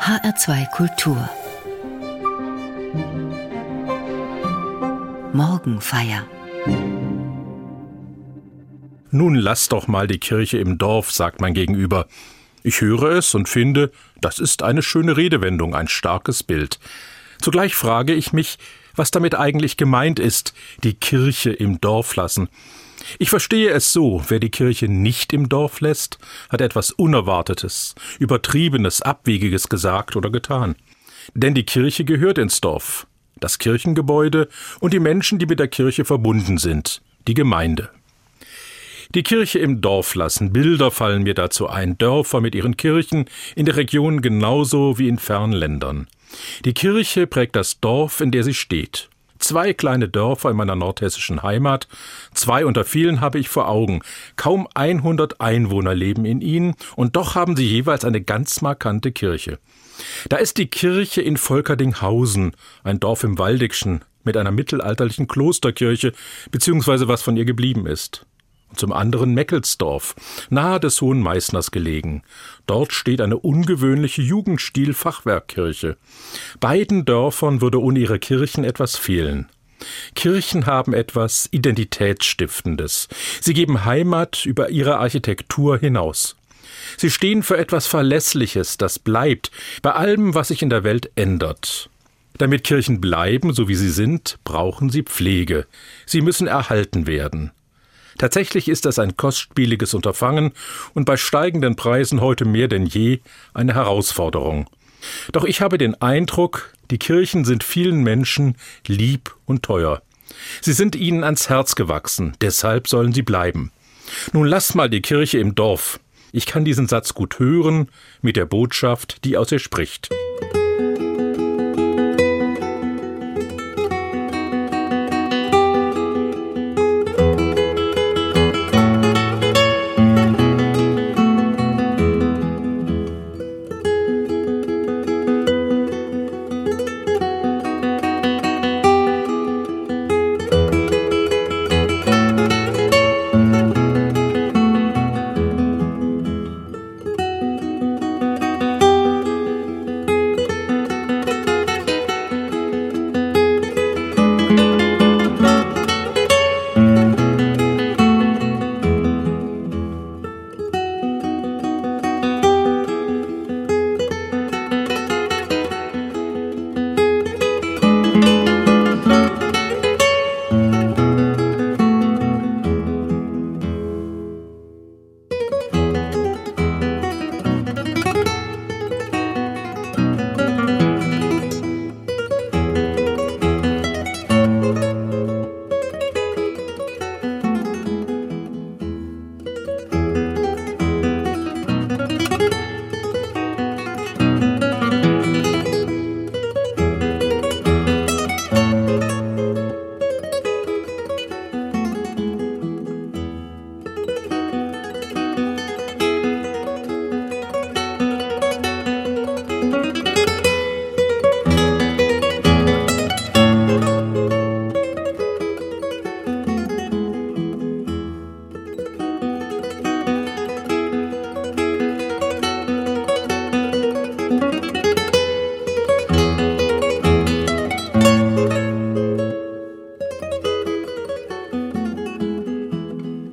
HR2 Kultur Morgenfeier Nun lass doch mal die Kirche im Dorf, sagt mein Gegenüber. Ich höre es und finde, das ist eine schöne Redewendung, ein starkes Bild. Zugleich frage ich mich, was damit eigentlich gemeint ist, die Kirche im Dorf lassen. Ich verstehe es so, wer die Kirche nicht im Dorf lässt, hat etwas Unerwartetes, Übertriebenes, Abwegiges gesagt oder getan. Denn die Kirche gehört ins Dorf, das Kirchengebäude und die Menschen, die mit der Kirche verbunden sind, die Gemeinde. Die Kirche im Dorf lassen, Bilder fallen mir dazu ein, Dörfer mit ihren Kirchen, in der Region genauso wie in Fernländern. Die Kirche prägt das Dorf, in der sie steht. Zwei kleine Dörfer in meiner nordhessischen Heimat, zwei unter vielen habe ich vor Augen. Kaum 100 Einwohner leben in ihnen und doch haben sie jeweils eine ganz markante Kirche. Da ist die Kirche in Volkerdinghausen, ein Dorf im Waldigschen, mit einer mittelalterlichen Klosterkirche, beziehungsweise was von ihr geblieben ist zum anderen Meckelsdorf, nahe des Hohen Meißners gelegen. Dort steht eine ungewöhnliche Jugendstil-Fachwerkkirche. Beiden Dörfern würde ohne ihre Kirchen etwas fehlen. Kirchen haben etwas Identitätsstiftendes. Sie geben Heimat über ihre Architektur hinaus. Sie stehen für etwas Verlässliches, das bleibt, bei allem, was sich in der Welt ändert. Damit Kirchen bleiben, so wie sie sind, brauchen sie Pflege. Sie müssen erhalten werden. Tatsächlich ist das ein kostspieliges Unterfangen und bei steigenden Preisen heute mehr denn je eine Herausforderung. Doch ich habe den Eindruck, die Kirchen sind vielen Menschen lieb und teuer. Sie sind ihnen ans Herz gewachsen, deshalb sollen sie bleiben. Nun lass mal die Kirche im Dorf. Ich kann diesen Satz gut hören mit der Botschaft, die aus ihr spricht.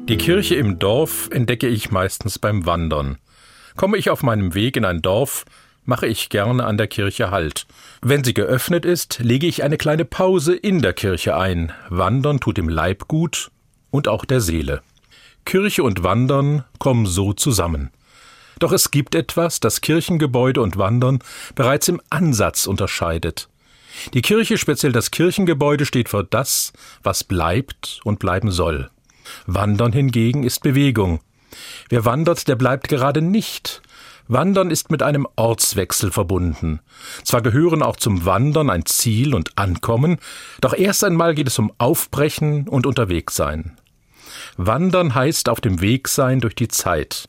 Die Kirche im Dorf entdecke ich meistens beim Wandern. Komme ich auf meinem Weg in ein Dorf, mache ich gerne an der Kirche Halt. Wenn sie geöffnet ist, lege ich eine kleine Pause in der Kirche ein. Wandern tut dem Leib gut und auch der Seele. Kirche und Wandern kommen so zusammen. Doch es gibt etwas, das Kirchengebäude und Wandern bereits im Ansatz unterscheidet. Die Kirche, speziell das Kirchengebäude, steht für das, was bleibt und bleiben soll. Wandern hingegen ist Bewegung. Wer wandert, der bleibt gerade nicht. Wandern ist mit einem Ortswechsel verbunden. Zwar gehören auch zum Wandern ein Ziel und Ankommen, doch erst einmal geht es um Aufbrechen und Unterwegssein. Wandern heißt auf dem Weg sein durch die Zeit.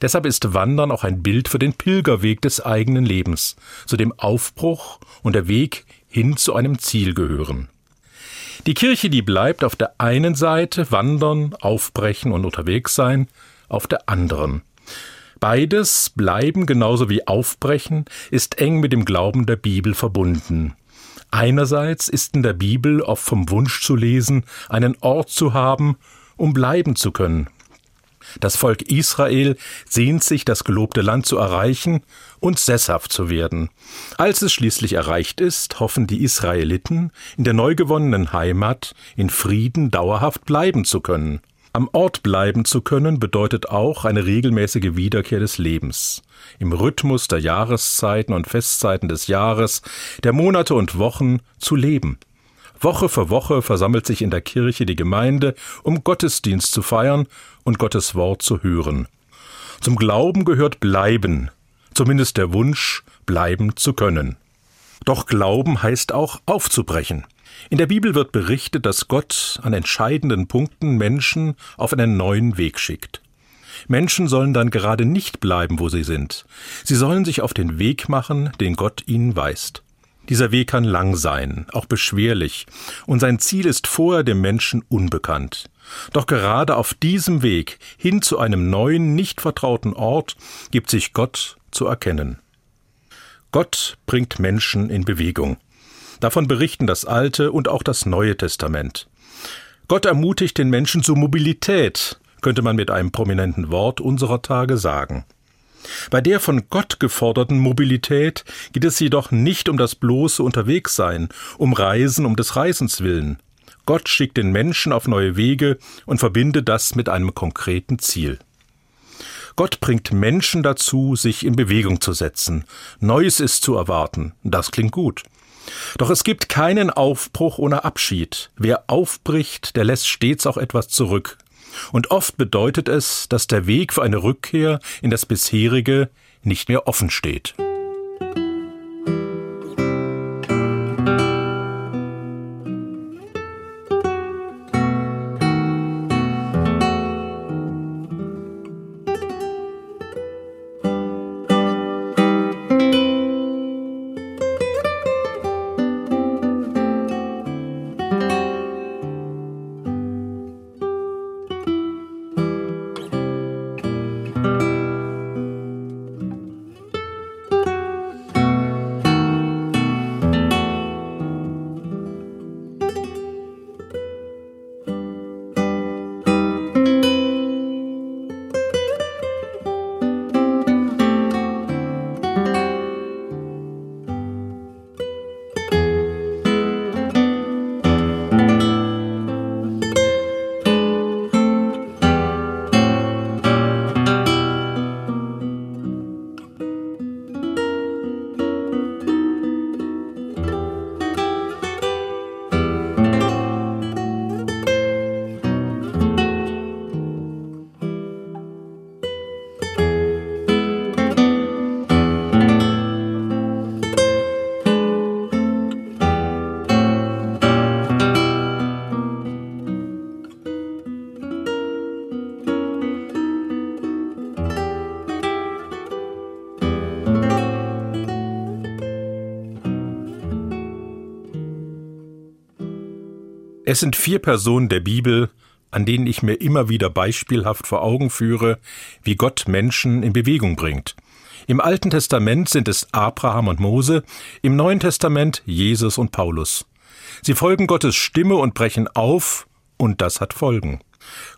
Deshalb ist Wandern auch ein Bild für den Pilgerweg des eigenen Lebens, zu dem Aufbruch und der Weg hin zu einem Ziel gehören. Die Kirche, die bleibt auf der einen Seite wandern, aufbrechen und unterwegs sein, auf der anderen. Beides, bleiben genauso wie aufbrechen, ist eng mit dem Glauben der Bibel verbunden. Einerseits ist in der Bibel oft vom Wunsch zu lesen, einen Ort zu haben, um bleiben zu können. Das Volk Israel sehnt sich, das gelobte Land zu erreichen und sesshaft zu werden. Als es schließlich erreicht ist, hoffen die Israeliten, in der neu gewonnenen Heimat in Frieden dauerhaft bleiben zu können. Am Ort bleiben zu können bedeutet auch eine regelmäßige Wiederkehr des Lebens. Im Rhythmus der Jahreszeiten und Festzeiten des Jahres, der Monate und Wochen zu leben. Woche für Woche versammelt sich in der Kirche die Gemeinde, um Gottesdienst zu feiern und Gottes Wort zu hören. Zum Glauben gehört Bleiben, zumindest der Wunsch, bleiben zu können. Doch Glauben heißt auch aufzubrechen. In der Bibel wird berichtet, dass Gott an entscheidenden Punkten Menschen auf einen neuen Weg schickt. Menschen sollen dann gerade nicht bleiben, wo sie sind. Sie sollen sich auf den Weg machen, den Gott ihnen weist. Dieser Weg kann lang sein, auch beschwerlich, und sein Ziel ist vorher dem Menschen unbekannt. Doch gerade auf diesem Weg hin zu einem neuen, nicht vertrauten Ort gibt sich Gott zu erkennen. Gott bringt Menschen in Bewegung. Davon berichten das Alte und auch das Neue Testament. Gott ermutigt den Menschen zu Mobilität, könnte man mit einem prominenten Wort unserer Tage sagen. Bei der von Gott geforderten Mobilität geht es jedoch nicht um das bloße Unterwegssein, um Reisen um des Reisens willen. Gott schickt den Menschen auf neue Wege und verbindet das mit einem konkreten Ziel. Gott bringt Menschen dazu, sich in Bewegung zu setzen. Neues ist zu erwarten. Das klingt gut. Doch es gibt keinen Aufbruch ohne Abschied. Wer aufbricht, der lässt stets auch etwas zurück. Und oft bedeutet es, dass der Weg für eine Rückkehr in das bisherige nicht mehr offen steht. Es sind vier Personen der Bibel, an denen ich mir immer wieder beispielhaft vor Augen führe, wie Gott Menschen in Bewegung bringt. Im Alten Testament sind es Abraham und Mose, im Neuen Testament Jesus und Paulus. Sie folgen Gottes Stimme und brechen auf, und das hat Folgen.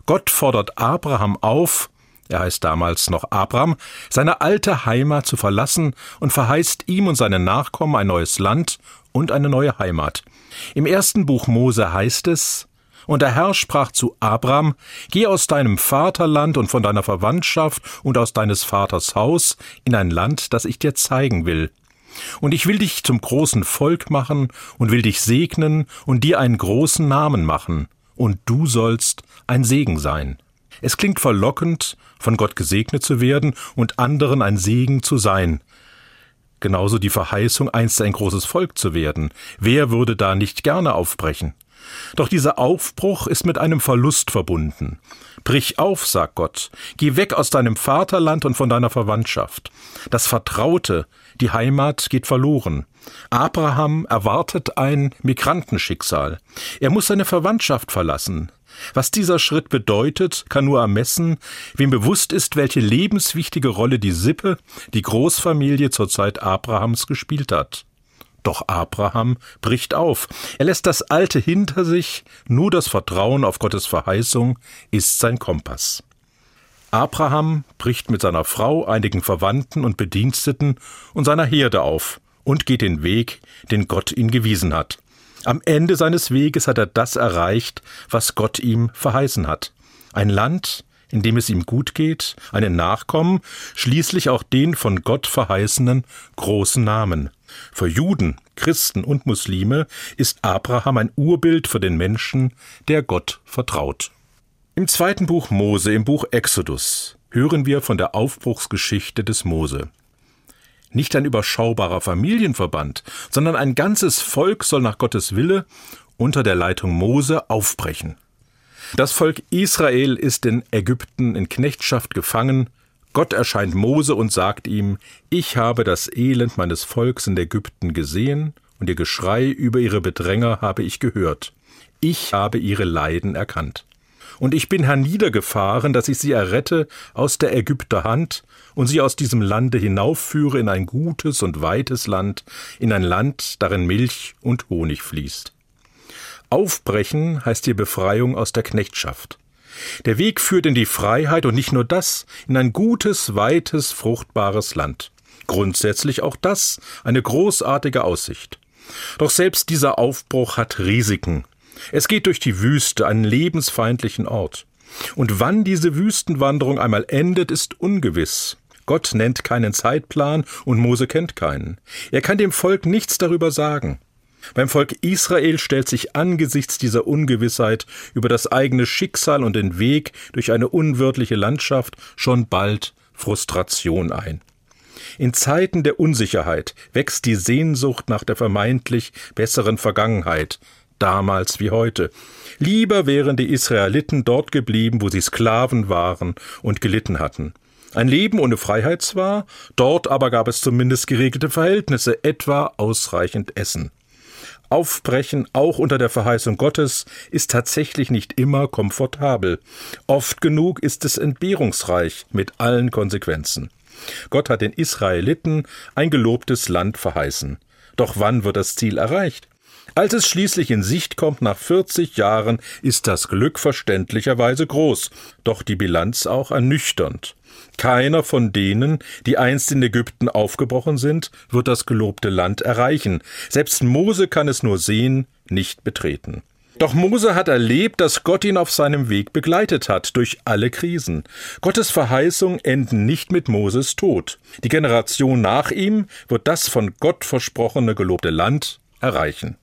Gott fordert Abraham auf, er heißt damals noch Abraham, seine alte Heimat zu verlassen und verheißt ihm und seinen Nachkommen ein neues Land und eine neue Heimat. Im ersten Buch Mose heißt es, und der Herr sprach zu Abram, Geh aus deinem Vaterland und von deiner Verwandtschaft und aus deines Vaters Haus in ein Land, das ich dir zeigen will. Und ich will dich zum großen Volk machen und will dich segnen und dir einen großen Namen machen, und du sollst ein Segen sein. Es klingt verlockend, von Gott gesegnet zu werden und anderen ein Segen zu sein. Genauso die Verheißung, einst ein großes Volk zu werden. Wer würde da nicht gerne aufbrechen? Doch dieser Aufbruch ist mit einem Verlust verbunden. Brich auf, sagt Gott, geh weg aus deinem Vaterland und von deiner Verwandtschaft. Das Vertraute, die Heimat geht verloren. Abraham erwartet ein Migrantenschicksal. Er muss seine Verwandtschaft verlassen. Was dieser Schritt bedeutet, kann nur ermessen, wem bewusst ist, welche lebenswichtige Rolle die Sippe, die Großfamilie zur Zeit Abrahams gespielt hat. Doch Abraham bricht auf. Er lässt das Alte hinter sich, nur das Vertrauen auf Gottes Verheißung ist sein Kompass. Abraham bricht mit seiner Frau, einigen Verwandten und Bediensteten und seiner Herde auf und geht den Weg, den Gott ihn gewiesen hat. Am Ende seines Weges hat er das erreicht, was Gott ihm verheißen hat. Ein Land, in dem es ihm gut geht, einen Nachkommen, schließlich auch den von Gott verheißenen großen Namen. Für Juden, Christen und Muslime ist Abraham ein Urbild für den Menschen, der Gott vertraut. Im zweiten Buch Mose, im Buch Exodus, hören wir von der Aufbruchsgeschichte des Mose. Nicht ein überschaubarer Familienverband, sondern ein ganzes Volk soll nach Gottes Wille unter der Leitung Mose aufbrechen. Das Volk Israel ist in Ägypten in Knechtschaft gefangen. Gott erscheint Mose und sagt ihm, ich habe das Elend meines Volks in Ägypten gesehen und ihr Geschrei über ihre Bedränger habe ich gehört. Ich habe ihre Leiden erkannt. Und ich bin herniedergefahren, dass ich sie errette aus der Ägypter Hand und sie aus diesem Lande hinaufführe in ein gutes und weites Land, in ein Land, darin Milch und Honig fließt. Aufbrechen heißt hier Befreiung aus der Knechtschaft. Der Weg führt in die Freiheit und nicht nur das, in ein gutes, weites, fruchtbares Land. Grundsätzlich auch das eine großartige Aussicht. Doch selbst dieser Aufbruch hat Risiken. Es geht durch die Wüste, einen lebensfeindlichen Ort. Und wann diese Wüstenwanderung einmal endet, ist ungewiss. Gott nennt keinen Zeitplan und Mose kennt keinen. Er kann dem Volk nichts darüber sagen. Beim Volk Israel stellt sich angesichts dieser Ungewissheit über das eigene Schicksal und den Weg durch eine unwirtliche Landschaft schon bald Frustration ein. In Zeiten der Unsicherheit wächst die Sehnsucht nach der vermeintlich besseren Vergangenheit, damals wie heute. Lieber wären die Israeliten dort geblieben, wo sie Sklaven waren und gelitten hatten. Ein Leben ohne Freiheit zwar, dort aber gab es zumindest geregelte Verhältnisse, etwa ausreichend Essen. Aufbrechen, auch unter der Verheißung Gottes, ist tatsächlich nicht immer komfortabel. Oft genug ist es entbehrungsreich mit allen Konsequenzen. Gott hat den Israeliten ein gelobtes Land verheißen. Doch wann wird das Ziel erreicht? Als es schließlich in Sicht kommt nach 40 Jahren, ist das Glück verständlicherweise groß, doch die Bilanz auch ernüchternd. Keiner von denen, die einst in Ägypten aufgebrochen sind, wird das gelobte Land erreichen. Selbst Mose kann es nur sehen, nicht betreten. Doch Mose hat erlebt, dass Gott ihn auf seinem Weg begleitet hat durch alle Krisen. Gottes Verheißungen enden nicht mit Moses Tod. Die Generation nach ihm wird das von Gott versprochene gelobte Land erreichen.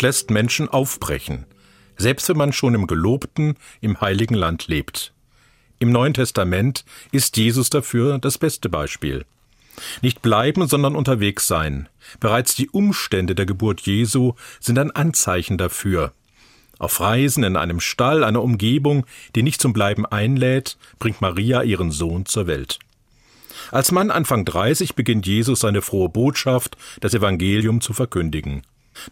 Lässt Menschen aufbrechen. selbst wenn man schon im gelobten, im heiligen Land lebt. Im Neuen Testament ist Jesus dafür das beste Beispiel. Nicht bleiben, sondern unterwegs sein. Bereits die Umstände der Geburt Jesu sind ein Anzeichen dafür. Auf Reisen in einem Stall, einer Umgebung, die nicht zum Bleiben einlädt, bringt Maria ihren Sohn zur Welt. Als Mann Anfang 30 beginnt Jesus seine frohe Botschaft, das Evangelium zu verkündigen.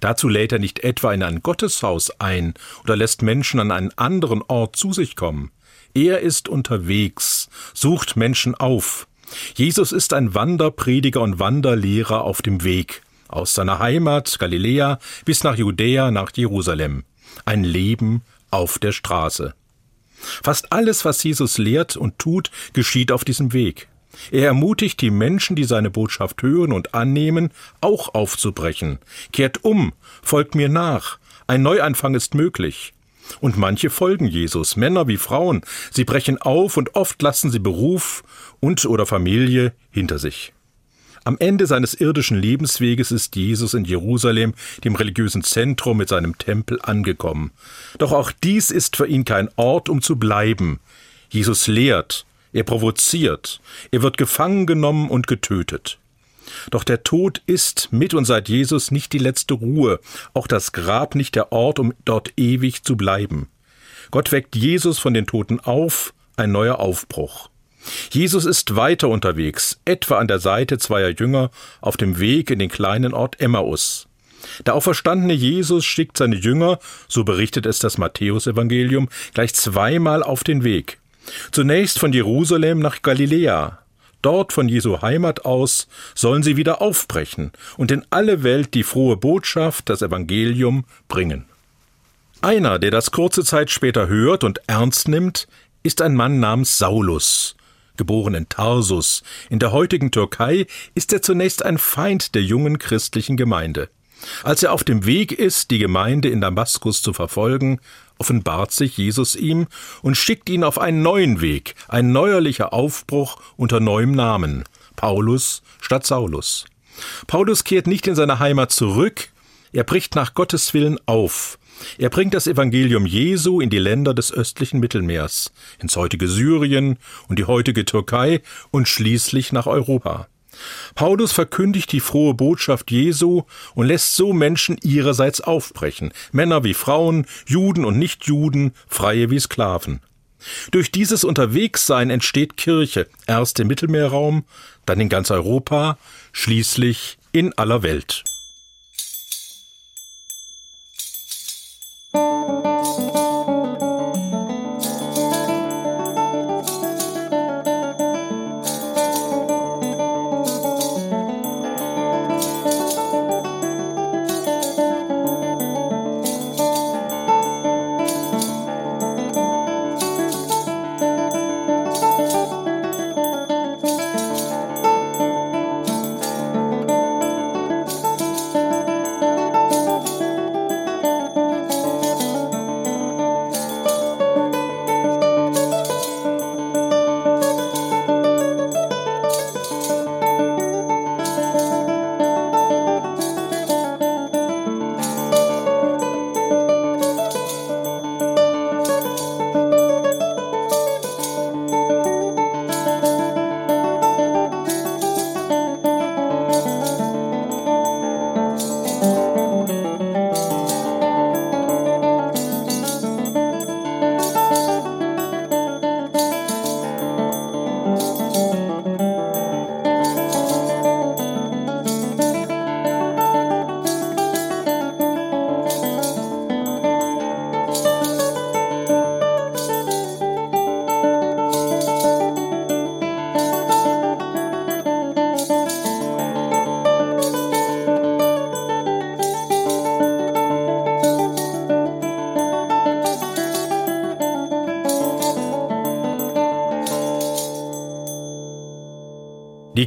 Dazu lädt er nicht etwa in ein Gotteshaus ein oder lässt Menschen an einen anderen Ort zu sich kommen. Er ist unterwegs, sucht Menschen auf. Jesus ist ein Wanderprediger und Wanderlehrer auf dem Weg, aus seiner Heimat Galiläa bis nach Judäa nach Jerusalem. Ein Leben auf der Straße. Fast alles, was Jesus lehrt und tut, geschieht auf diesem Weg. Er ermutigt die Menschen, die seine Botschaft hören und annehmen, auch aufzubrechen. Kehrt um, folgt mir nach. Ein Neuanfang ist möglich. Und manche folgen Jesus, Männer wie Frauen. Sie brechen auf und oft lassen sie Beruf und oder Familie hinter sich. Am Ende seines irdischen Lebensweges ist Jesus in Jerusalem, dem religiösen Zentrum mit seinem Tempel, angekommen. Doch auch dies ist für ihn kein Ort, um zu bleiben. Jesus lehrt, er provoziert, er wird gefangen genommen und getötet. Doch der Tod ist mit und seit Jesus nicht die letzte Ruhe, auch das Grab nicht der Ort, um dort ewig zu bleiben. Gott weckt Jesus von den Toten auf, ein neuer Aufbruch. Jesus ist weiter unterwegs, etwa an der Seite zweier Jünger auf dem Weg in den kleinen Ort Emmaus. Der auferstandene Jesus schickt seine Jünger, so berichtet es das Matthäusevangelium, gleich zweimal auf den Weg. Zunächst von Jerusalem nach Galiläa, Dort von Jesu Heimat aus sollen sie wieder aufbrechen und in alle Welt die frohe Botschaft, das Evangelium, bringen. Einer, der das kurze Zeit später hört und ernst nimmt, ist ein Mann namens Saulus. Geboren in Tarsus, in der heutigen Türkei, ist er zunächst ein Feind der jungen christlichen Gemeinde. Als er auf dem Weg ist, die Gemeinde in Damaskus zu verfolgen, offenbart sich Jesus ihm und schickt ihn auf einen neuen Weg, ein neuerlicher Aufbruch unter neuem Namen, Paulus statt Saulus. Paulus kehrt nicht in seine Heimat zurück, er bricht nach Gottes Willen auf. Er bringt das Evangelium Jesu in die Länder des östlichen Mittelmeers, ins heutige Syrien und die heutige Türkei und schließlich nach Europa. Paulus verkündigt die frohe Botschaft Jesu und lässt so Menschen ihrerseits aufbrechen, Männer wie Frauen, Juden und Nichtjuden, Freie wie Sklaven. Durch dieses Unterwegssein entsteht Kirche, erst im Mittelmeerraum, dann in ganz Europa, schließlich in aller Welt. Die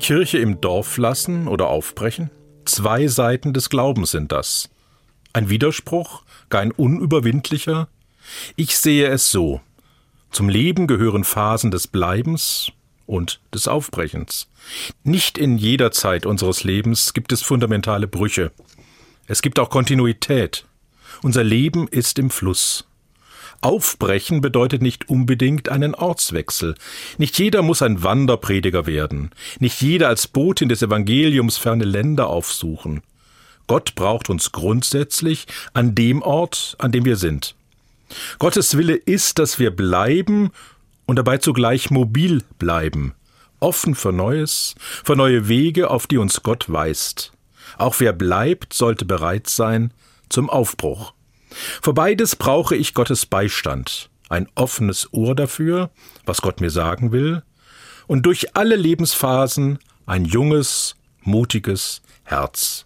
Kirche im Dorf lassen oder aufbrechen? Zwei Seiten des Glaubens sind das. Ein Widerspruch, gar ein unüberwindlicher? Ich sehe es so. Zum Leben gehören Phasen des Bleibens und des Aufbrechens. Nicht in jeder Zeit unseres Lebens gibt es fundamentale Brüche. Es gibt auch Kontinuität. Unser Leben ist im Fluss. Aufbrechen bedeutet nicht unbedingt einen Ortswechsel. Nicht jeder muss ein Wanderprediger werden. Nicht jeder als Botin des Evangeliums ferne Länder aufsuchen. Gott braucht uns grundsätzlich an dem Ort, an dem wir sind. Gottes Wille ist, dass wir bleiben und dabei zugleich mobil bleiben, offen für Neues, für neue Wege, auf die uns Gott weist. Auch wer bleibt, sollte bereit sein zum Aufbruch. Für beides brauche ich Gottes Beistand, ein offenes Ohr dafür, was Gott mir sagen will, und durch alle Lebensphasen ein junges, mutiges Herz.